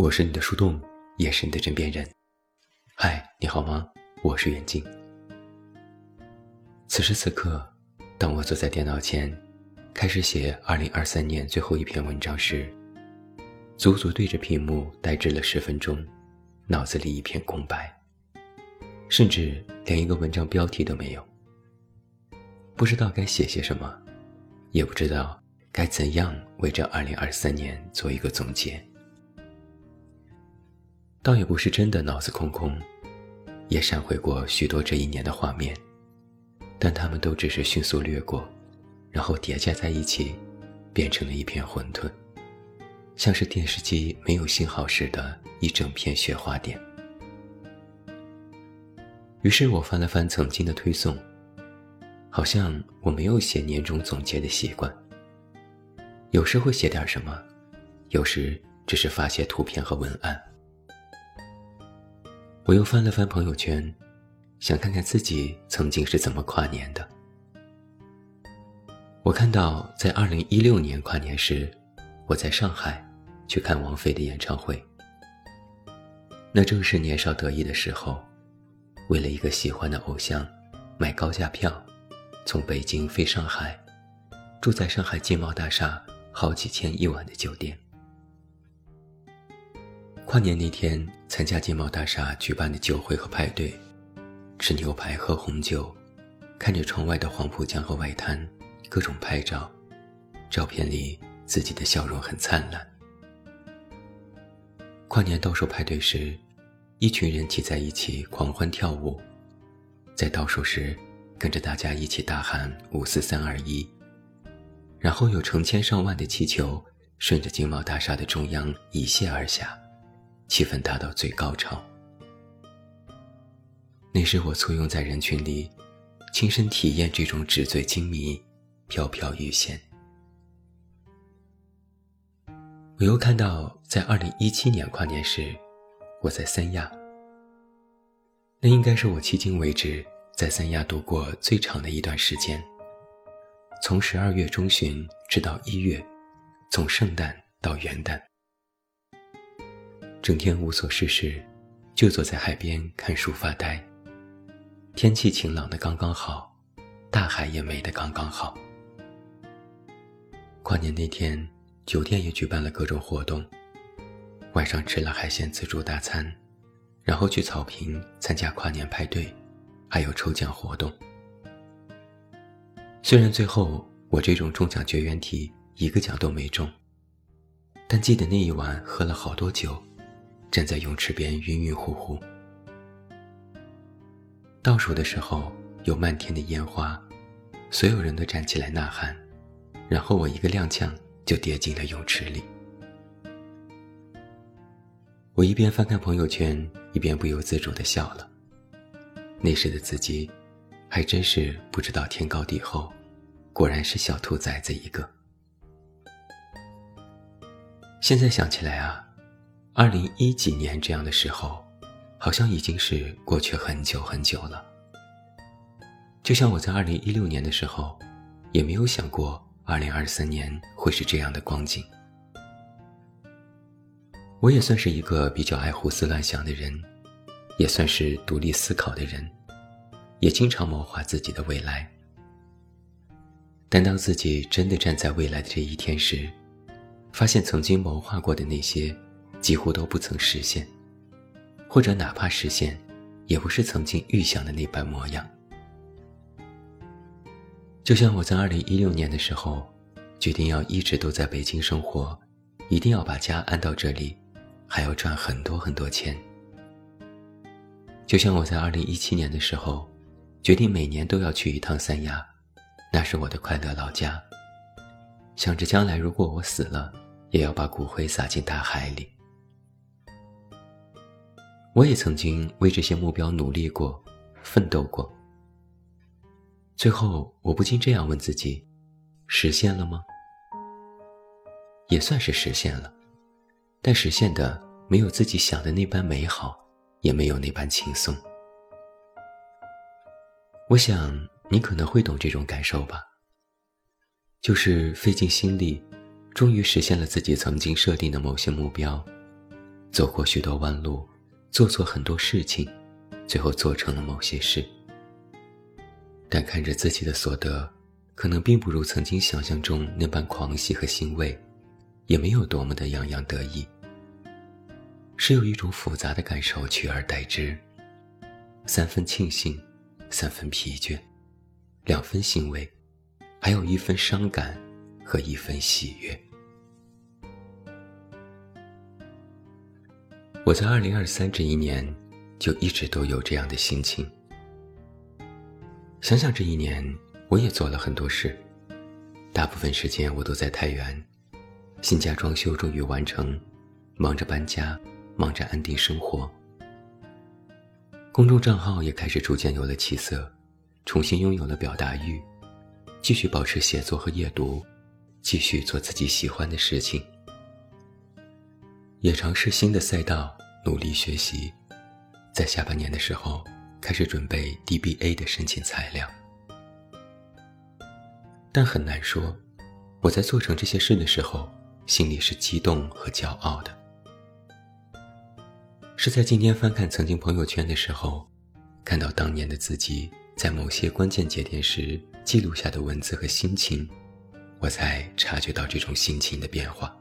我是你的树洞，也是你的枕边人。嗨，你好吗？我是袁静。此时此刻，当我坐在电脑前，开始写2023年最后一篇文章时，足足对着屏幕呆滞了十分钟，脑子里一片空白，甚至连一个文章标题都没有。不知道该写些什么，也不知道该怎样为这2023年做一个总结。倒也不是真的脑子空空，也闪回过许多这一年的画面。但他们都只是迅速掠过，然后叠加在一起，变成了一片混沌，像是电视机没有信号时的一整片雪花点。于是我翻了翻曾经的推送，好像我没有写年终总结的习惯。有时会写点什么，有时只是发些图片和文案。我又翻了翻朋友圈。想看看自己曾经是怎么跨年的。我看到在二零一六年跨年时，我在上海去看王菲的演唱会。那正是年少得意的时候，为了一个喜欢的偶像，买高价票，从北京飞上海，住在上海金茂大厦好几千一晚的酒店。跨年那天参加金茂大厦举办的酒会和派对。吃牛排，喝红酒，看着窗外的黄浦江和外滩，各种拍照。照片里自己的笑容很灿烂。跨年倒数派对时，一群人挤在一起狂欢跳舞，在倒数时跟着大家一起大喊“五四三二一”，然后有成千上万的气球顺着金茂大厦的中央一泻而下，气氛达到最高潮。那时我簇拥在人群里，亲身体验这种纸醉金迷、飘飘欲仙。我又看到，在二零一七年跨年时，我在三亚。那应该是我迄今为止在三亚度过最长的一段时间，从十二月中旬直到一月，从圣诞到元旦，整天无所事事，就坐在海边看书发呆。天气晴朗的刚刚好，大海也美得刚刚好。跨年那天，酒店也举办了各种活动。晚上吃了海鲜自助大餐，然后去草坪参加跨年派对，还有抽奖活动。虽然最后我这种中奖绝缘体一个奖都没中，但记得那一晚喝了好多酒，站在泳池边晕晕乎乎。倒数的时候有漫天的烟花，所有人都站起来呐喊，然后我一个踉跄就跌进了泳池里。我一边翻看朋友圈，一边不由自主地笑了。那时的自己，还真是不知道天高地厚，果然是小兔崽子一个。现在想起来啊，二零一几年这样的时候。好像已经是过去很久很久了。就像我在二零一六年的时候，也没有想过二零二三年会是这样的光景。我也算是一个比较爱胡思乱想的人，也算是独立思考的人，也经常谋划自己的未来。但当自己真的站在未来的这一天时，发现曾经谋划过的那些，几乎都不曾实现。或者哪怕实现，也不是曾经预想的那般模样。就像我在二零一六年的时候，决定要一直都在北京生活，一定要把家安到这里，还要赚很多很多钱。就像我在二零一七年的时候，决定每年都要去一趟三亚，那是我的快乐老家。想着将来如果我死了，也要把骨灰撒进大海里。我也曾经为这些目标努力过，奋斗过。最后，我不禁这样问自己：实现了吗？也算是实现了，但实现的没有自己想的那般美好，也没有那般轻松。我想你可能会懂这种感受吧。就是费尽心力，终于实现了自己曾经设定的某些目标。走过许多弯路，做错很多事情，最后做成了某些事。但看着自己的所得，可能并不如曾经想象中那般狂喜和欣慰，也没有多么的洋洋得意。是有一种复杂的感受取而代之，三分庆幸，三分疲倦，两分欣慰，还有一分伤感和一分喜悦。我在二零二三这一年，就一直都有这样的心情。想想这一年，我也做了很多事，大部分时间我都在太原，新家装修终于完成，忙着搬家，忙着安定生活。公众账号也开始逐渐有了起色，重新拥有了表达欲，继续保持写作和阅读，继续做自己喜欢的事情。也尝试新的赛道，努力学习，在下半年的时候开始准备 DBA 的申请材料。但很难说，我在做成这些事的时候，心里是激动和骄傲的。是在今天翻看曾经朋友圈的时候，看到当年的自己在某些关键节点时记录下的文字和心情，我才察觉到这种心情的变化。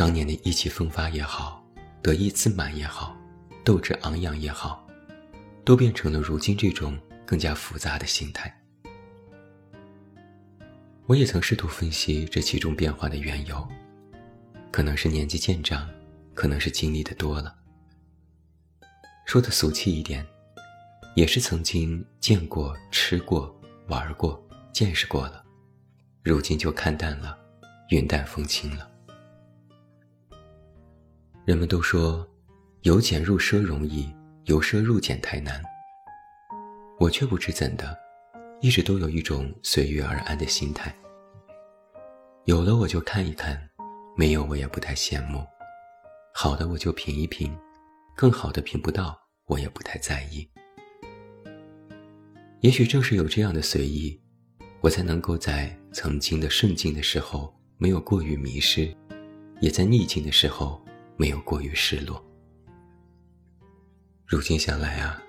当年的意气风发也好，得意自满也好，斗志昂扬也好，都变成了如今这种更加复杂的心态。我也曾试图分析这其中变化的缘由，可能是年纪渐长，可能是经历的多了。说的俗气一点，也是曾经见过、吃过、玩过、见识过了，如今就看淡了，云淡风轻了。人们都说，由俭入奢容易，由奢入俭太难。我却不知怎的，一直都有一种随遇而安的心态。有了我就看一看，没有我也不太羡慕。好的我就品一品，更好的品不到我也不太在意。也许正是有这样的随意，我才能够在曾经的顺境的时候没有过于迷失，也在逆境的时候。没有过于失落。如今想来啊，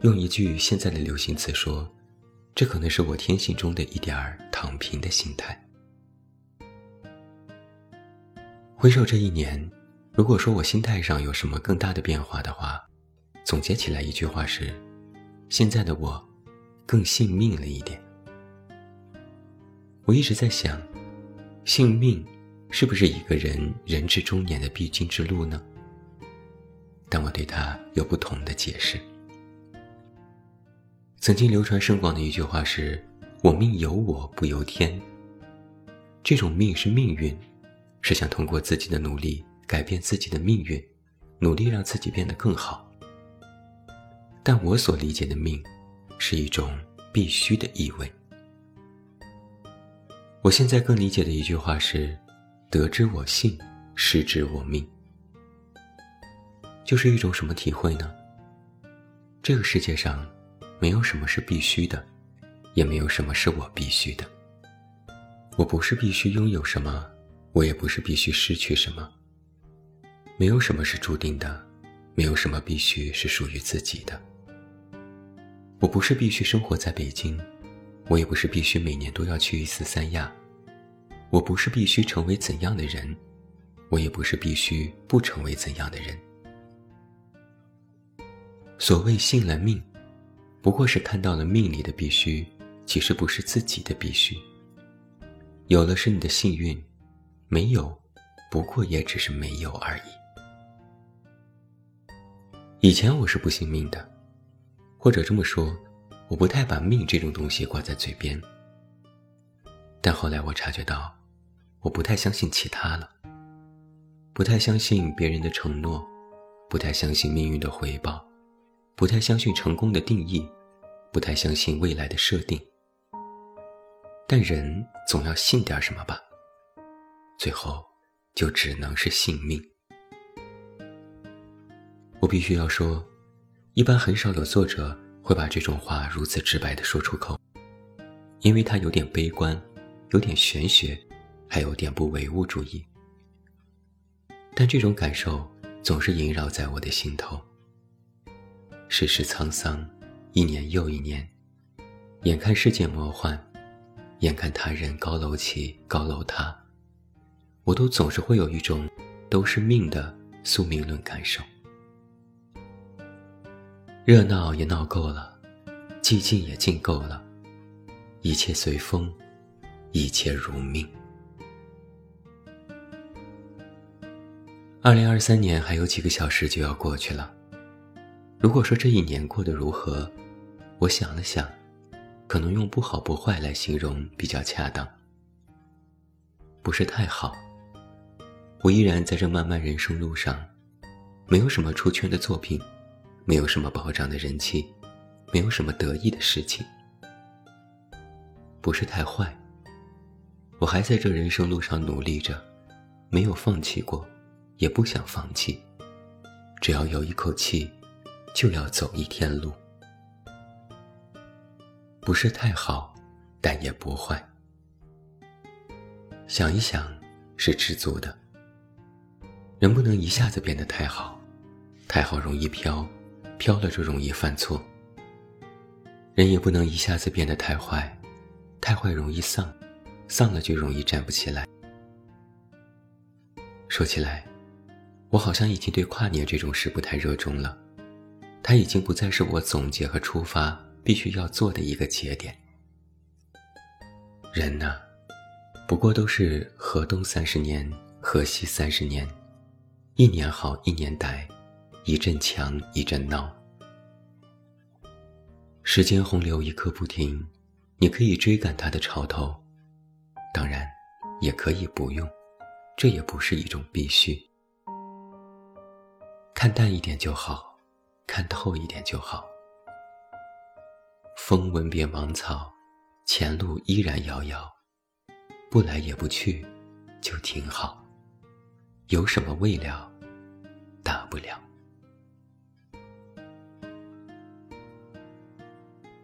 用一句现在的流行词说，这可能是我天性中的一点儿躺平的心态。回首这一年，如果说我心态上有什么更大的变化的话，总结起来一句话是：现在的我，更信命了一点。我一直在想，信命。是不是一个人人至中年的必经之路呢？但我对他有不同的解释。曾经流传甚广的一句话是：“我命由我不由天。”这种命是命运，是想通过自己的努力改变自己的命运，努力让自己变得更好。但我所理解的命，是一种必须的意味。我现在更理解的一句话是。得之我幸，失之我命，就是一种什么体会呢？这个世界上，没有什么是必须的，也没有什么是我必须的。我不是必须拥有什么，我也不是必须失去什么。没有什么是注定的，没有什么必须是属于自己的。我不是必须生活在北京，我也不是必须每年都要去一次三亚。我不是必须成为怎样的人，我也不是必须不成为怎样的人。所谓信了命，不过是看到了命里的必须，其实不是自己的必须。有了是你的幸运，没有，不过也只是没有而已。以前我是不信命的，或者这么说，我不太把命这种东西挂在嘴边。但后来我察觉到。我不太相信其他了，不太相信别人的承诺，不太相信命运的回报，不太相信成功的定义，不太相信未来的设定。但人总要信点什么吧，最后就只能是信命。我必须要说，一般很少有作者会把这种话如此直白的说出口，因为他有点悲观，有点玄学。还有点不唯物主义。但这种感受总是萦绕在我的心头。世事沧桑，一年又一年，眼看世界魔幻，眼看他人高楼起，高楼塌，我都总是会有一种都是命的宿命论感受。热闹也闹够了，寂静也静够了，一切随风，一切如命。二零二三年还有几个小时就要过去了。如果说这一年过得如何，我想了想，可能用不好不坏来形容比较恰当。不是太好。我依然在这漫漫人生路上，没有什么出圈的作品，没有什么暴涨的人气，没有什么得意的事情。不是太坏。我还在这人生路上努力着，没有放弃过。也不想放弃，只要有一口气，就要走一天路。不是太好，但也不坏。想一想，是知足的。人不能一下子变得太好，太好容易飘，飘了就容易犯错。人也不能一下子变得太坏，太坏容易丧，丧了就容易站不起来。说起来。我好像已经对跨年这种事不太热衷了，它已经不再是我总结和出发必须要做的一个节点。人呢，不过都是河东三十年，河西三十年，一年好一年歹，一阵强一阵闹。时间洪流一刻不停，你可以追赶它的潮头，当然，也可以不用，这也不是一种必须。看淡一点就好，看透一点就好。风吻遍芒草，前路依然遥遥，不来也不去，就挺好。有什么未了，大不了。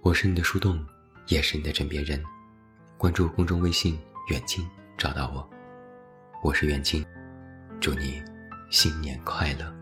我是你的树洞，也是你的枕边人。关注公众微信“远近”，找到我。我是远近，祝你新年快乐。